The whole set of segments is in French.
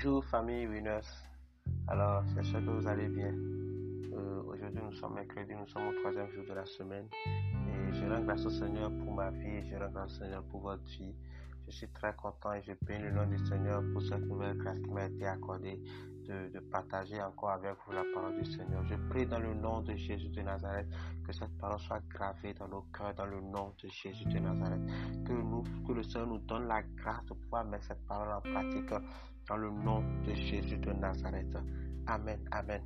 Bonjour famille Winners. Alors, sûr que vous allez bien. Euh, aujourd'hui, nous sommes mercredi, nous sommes au troisième jour de la semaine. Et je rends grâce au Seigneur pour ma vie, je rends grâce au Seigneur pour votre vie. Je suis très content et je bénis le nom du Seigneur pour cette nouvelle grâce qui m'a été accordée de, partager encore avec vous la parole du Seigneur. Je prie dans le nom de Jésus de Nazareth que cette parole soit gravée dans nos cœurs dans le nom de Jésus de Nazareth. Que, nous, que le Seigneur nous donne la grâce de pouvoir mettre cette parole en pratique dans le nom de Jésus de Nazareth. Amen. Amen.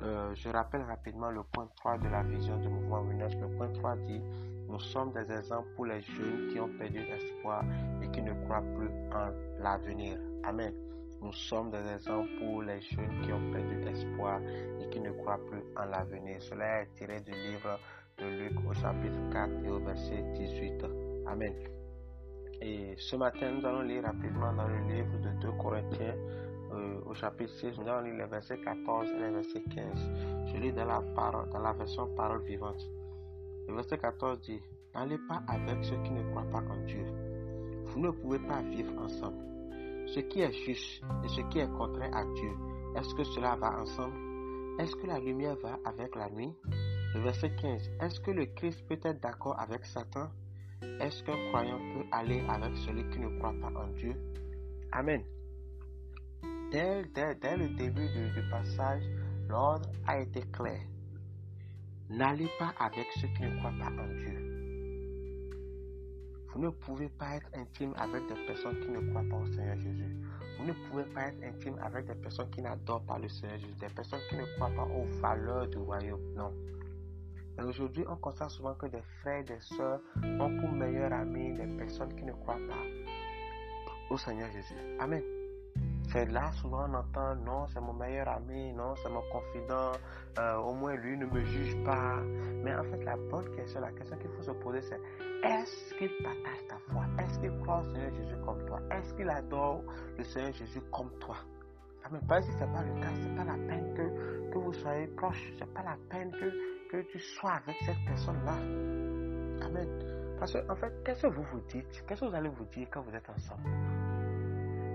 Euh, je rappelle rapidement le point 3 de la vision du mouvement Winners. Le point 3 dit Nous sommes des exemples pour les jeunes qui ont perdu espoir et qui ne croient plus en l'avenir. Amen. Nous sommes des exemples pour les jeunes qui ont perdu espoir et qui ne croient plus en l'avenir. Cela est tiré du livre de Luc au chapitre 4 et au verset 18. Amen. Et ce matin, nous allons lire rapidement dans le livre de 2 Corinthiens euh, au chapitre 6, nous allons lire les versets 14 et les versets 15. Je lis dans la, parole, dans la version parole vivante. Le verset 14 dit, N'allez pas avec ceux qui ne croient pas en Dieu. Vous ne pouvez pas vivre ensemble. Ce qui est juste et ce qui est contraire à Dieu, est-ce que cela va ensemble? Est-ce que la lumière va avec la nuit? Le verset 15. Est-ce que le Christ peut être d'accord avec Satan? Est-ce qu'un croyant peut aller avec celui qui ne croit pas en Dieu? Amen. Dès, le début du, du passage, l'ordre a été clair. N'allez pas avec ceux qui ne croient pas en Dieu. Vous ne pouvez pas être intime avec des personnes qui ne croient pas au Seigneur Jésus. Vous ne pouvez pas être intime avec des personnes qui n'adorent pas le Seigneur Jésus, des personnes qui ne croient pas aux valeurs du royaume. Non. Et aujourd'hui, on constate souvent que des frères et des sœurs ont pour meilleurs amis des personnes qui ne croient pas au Seigneur Jésus. Amen. C'est là souvent on entend non, c'est mon meilleur ami, non, c'est mon confident, euh, au moins lui ne me juge pas. Mais en fait, la bonne question, la question qu'il faut se poser, c'est est-ce qu'il partage ta foi? Est-ce qu'il croit au Seigneur Jésus comme toi? Est-ce qu'il adore le Seigneur Jésus comme toi? Amen. Pas si ce n'est pas le cas, ce n'est pas la peine que, que vous soyez proches, ce n'est pas la peine que, que tu sois avec cette personne-là. Amen. Parce qu'en en fait, qu'est-ce que vous vous dites? Qu'est-ce que vous allez vous dire quand vous êtes ensemble?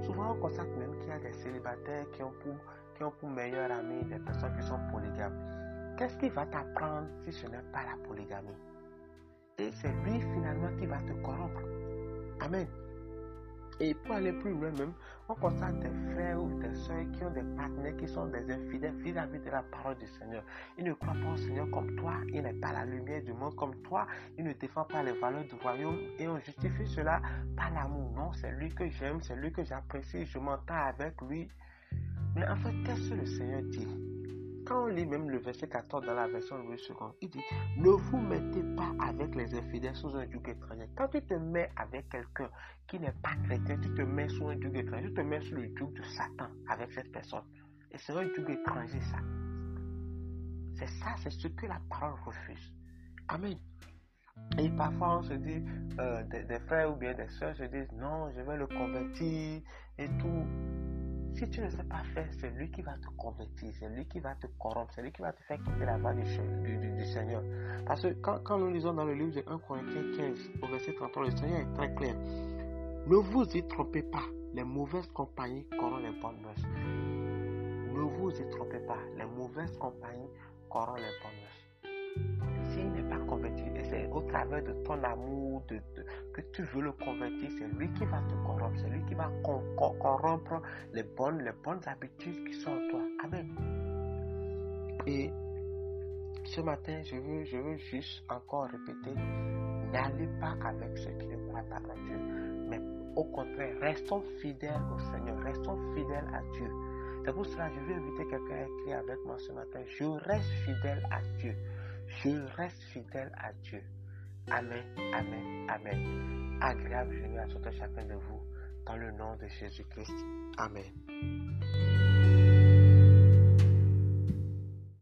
Souvent, on constate même qu'il y a des célibataires qui ont pour, qui ont meilleur ami des personnes qui sont polygames. Qu'est-ce qui va t'apprendre si ce n'est pas la polygamie? Et c'est lui finalement qui va te corrompre. Amen. Et pour aller plus loin même, on constate des frères ou des soeurs qui ont des partenaires qui sont des infidèles vis-à-vis de la parole du Seigneur. Ils ne croient pas au Seigneur comme toi, il n'est pas la lumière du monde comme toi, il ne défend pas les valeurs du royaume et on justifie cela par l'amour. Non, c'est lui que j'aime, c'est lui que j'apprécie, je m'entends avec lui. Mais en fait, qu'est-ce que le Seigneur dit? Quand on lit même le verset 14 dans la version Louis II, il dit Ne vous mettez pas avec les infidèles sous un joug étranger. Quand tu te mets avec quelqu'un qui n'est pas chrétien, tu te mets sous un joug étranger, tu te mets sous le joug de Satan avec cette personne. Et c'est un joug étranger, ça. C'est ça, c'est ce que la parole refuse. Amen. Et parfois, on se dit, euh, des, des, frères ou bien des soeurs se disent, non, je vais le convertir et tout. Si tu ne sais pas faire, c'est lui qui va te convertir, c'est lui qui va te corrompre, c'est lui qui va te faire quitter la voie du, Seigneur. Parce que quand, quand, nous lisons dans le livre de 1 Corinthiens 15, au verset 33, le Seigneur est très clair. Ne vous y trompez pas, les mauvaises compagnies corrompent les bonnes mœurs. Ne vous y trompez pas, les mauvaises compagnies corrompent les bonnes mœurs. Et c'est au travers de ton amour, de, que tu veux le convertir, c'est lui qui va te corrompre, c'est lui qui va corrompre les bonnes, les bonnes habitudes qui sont en toi. Amen. Et ce matin, je veux, je veux juste encore répéter, n'allez pas avec ceux qui ne croient pas en Dieu, mais au contraire, restons fidèles au Seigneur, restons fidèles à Dieu. C'est pour cela que je veux inviter quelqu'un à écrire avec moi ce matin. Je reste fidèle à Dieu. Je reste fidèle à Dieu. Amen, Amen, Amen. Agréable journée à tout chacun de vous, dans le nom de Jésus-Christ. Amen.